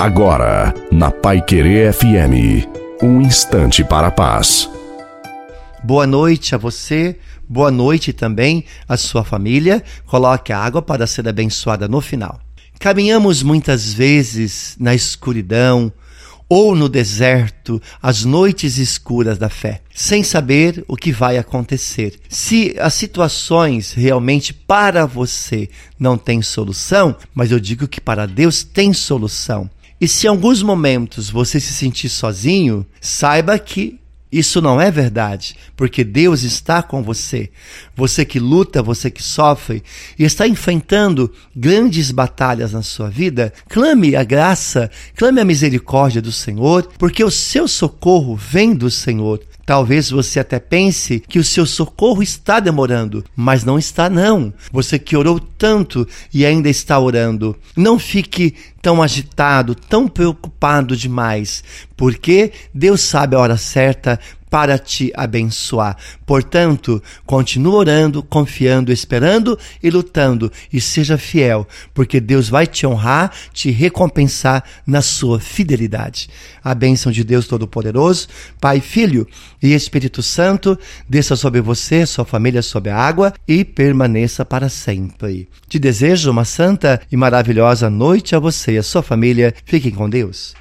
Agora, na Pai Querer FM, um instante para a paz. Boa noite a você, boa noite também à sua família. Coloque a água para ser abençoada no final. Caminhamos muitas vezes na escuridão, ou no deserto, as noites escuras da fé, sem saber o que vai acontecer. Se as situações realmente para você não têm solução, mas eu digo que para Deus tem solução. E se em alguns momentos você se sentir sozinho, saiba que isso não é verdade, porque Deus está com você. Você que luta, você que sofre e está enfrentando grandes batalhas na sua vida, clame a graça, clame a misericórdia do Senhor, porque o seu socorro vem do Senhor. Talvez você até pense que o seu socorro está demorando, mas não está não. Você que orou tanto e ainda está orando, não fique tão agitado, tão preocupado demais, porque Deus sabe a hora certa para te abençoar. Portanto, continue orando, confiando, esperando e lutando e seja fiel, porque Deus vai te honrar, te recompensar na sua fidelidade. A bênção de Deus Todo-Poderoso, Pai, Filho e Espírito Santo, desça sobre você, sua família, sob a água e permaneça para sempre. Te desejo uma santa e maravilhosa noite a você e a sua família. Fiquem com Deus.